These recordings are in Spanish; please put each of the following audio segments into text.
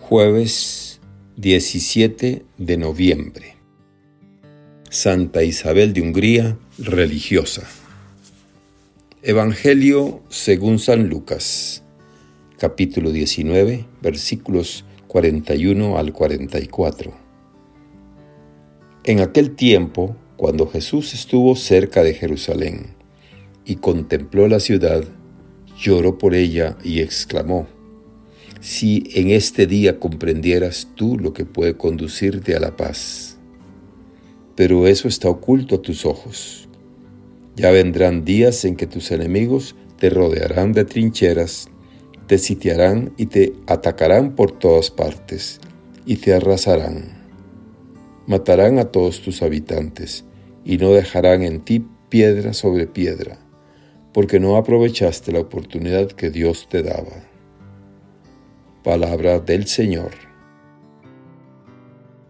Jueves 17 de noviembre. Santa Isabel de Hungría, religiosa. Evangelio según San Lucas, capítulo 19, versículos 41 al 44. En aquel tiempo, cuando Jesús estuvo cerca de Jerusalén y contempló la ciudad, lloró por ella y exclamó, si en este día comprendieras tú lo que puede conducirte a la paz. Pero eso está oculto a tus ojos. Ya vendrán días en que tus enemigos te rodearán de trincheras, te sitiarán y te atacarán por todas partes, y te arrasarán. Matarán a todos tus habitantes, y no dejarán en ti piedra sobre piedra, porque no aprovechaste la oportunidad que Dios te daba. Palabra del Señor.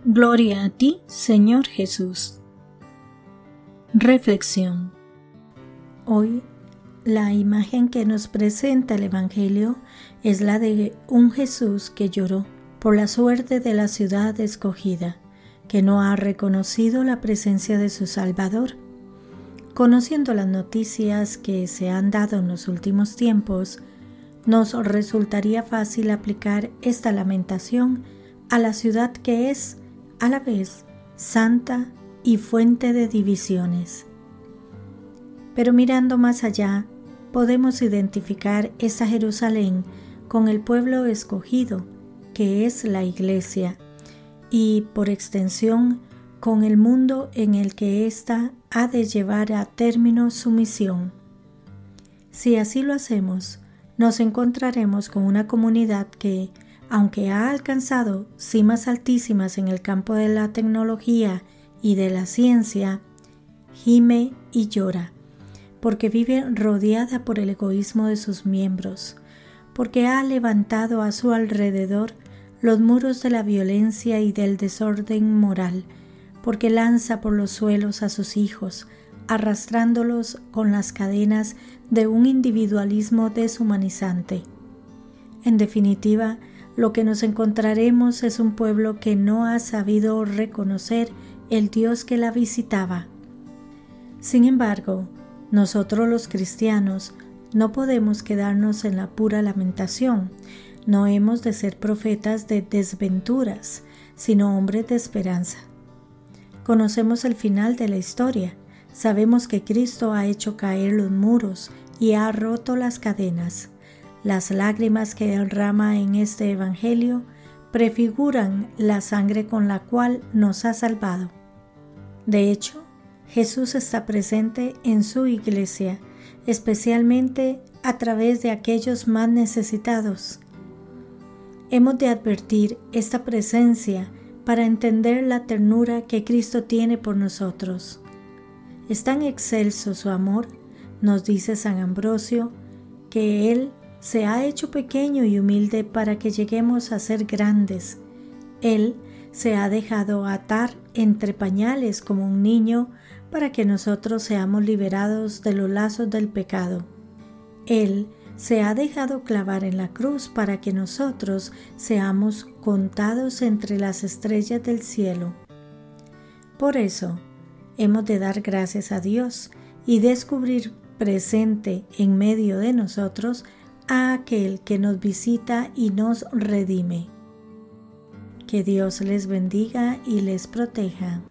Gloria a ti, Señor Jesús. Reflexión. Hoy la imagen que nos presenta el Evangelio es la de un Jesús que lloró por la suerte de la ciudad escogida, que no ha reconocido la presencia de su Salvador. Conociendo las noticias que se han dado en los últimos tiempos, nos resultaría fácil aplicar esta lamentación a la ciudad que es, a la vez, santa y fuente de divisiones. Pero mirando más allá, podemos identificar esa Jerusalén con el pueblo escogido, que es la Iglesia, y por extensión con el mundo en el que ésta ha de llevar a término su misión. Si así lo hacemos, nos encontraremos con una comunidad que, aunque ha alcanzado cimas altísimas en el campo de la tecnología y de la ciencia, gime y llora, porque vive rodeada por el egoísmo de sus miembros, porque ha levantado a su alrededor los muros de la violencia y del desorden moral, porque lanza por los suelos a sus hijos, arrastrándolos con las cadenas de un individualismo deshumanizante. En definitiva, lo que nos encontraremos es un pueblo que no ha sabido reconocer el Dios que la visitaba. Sin embargo, nosotros los cristianos no podemos quedarnos en la pura lamentación, no hemos de ser profetas de desventuras, sino hombres de esperanza. Conocemos el final de la historia, Sabemos que Cristo ha hecho caer los muros y ha roto las cadenas. Las lágrimas que derrama en este Evangelio prefiguran la sangre con la cual nos ha salvado. De hecho, Jesús está presente en su iglesia, especialmente a través de aquellos más necesitados. Hemos de advertir esta presencia para entender la ternura que Cristo tiene por nosotros. Es tan excelso su amor, nos dice San Ambrosio, que Él se ha hecho pequeño y humilde para que lleguemos a ser grandes. Él se ha dejado atar entre pañales como un niño para que nosotros seamos liberados de los lazos del pecado. Él se ha dejado clavar en la cruz para que nosotros seamos contados entre las estrellas del cielo. Por eso, hemos de dar gracias a Dios y descubrir presente en medio de nosotros a aquel que nos visita y nos redime. Que Dios les bendiga y les proteja.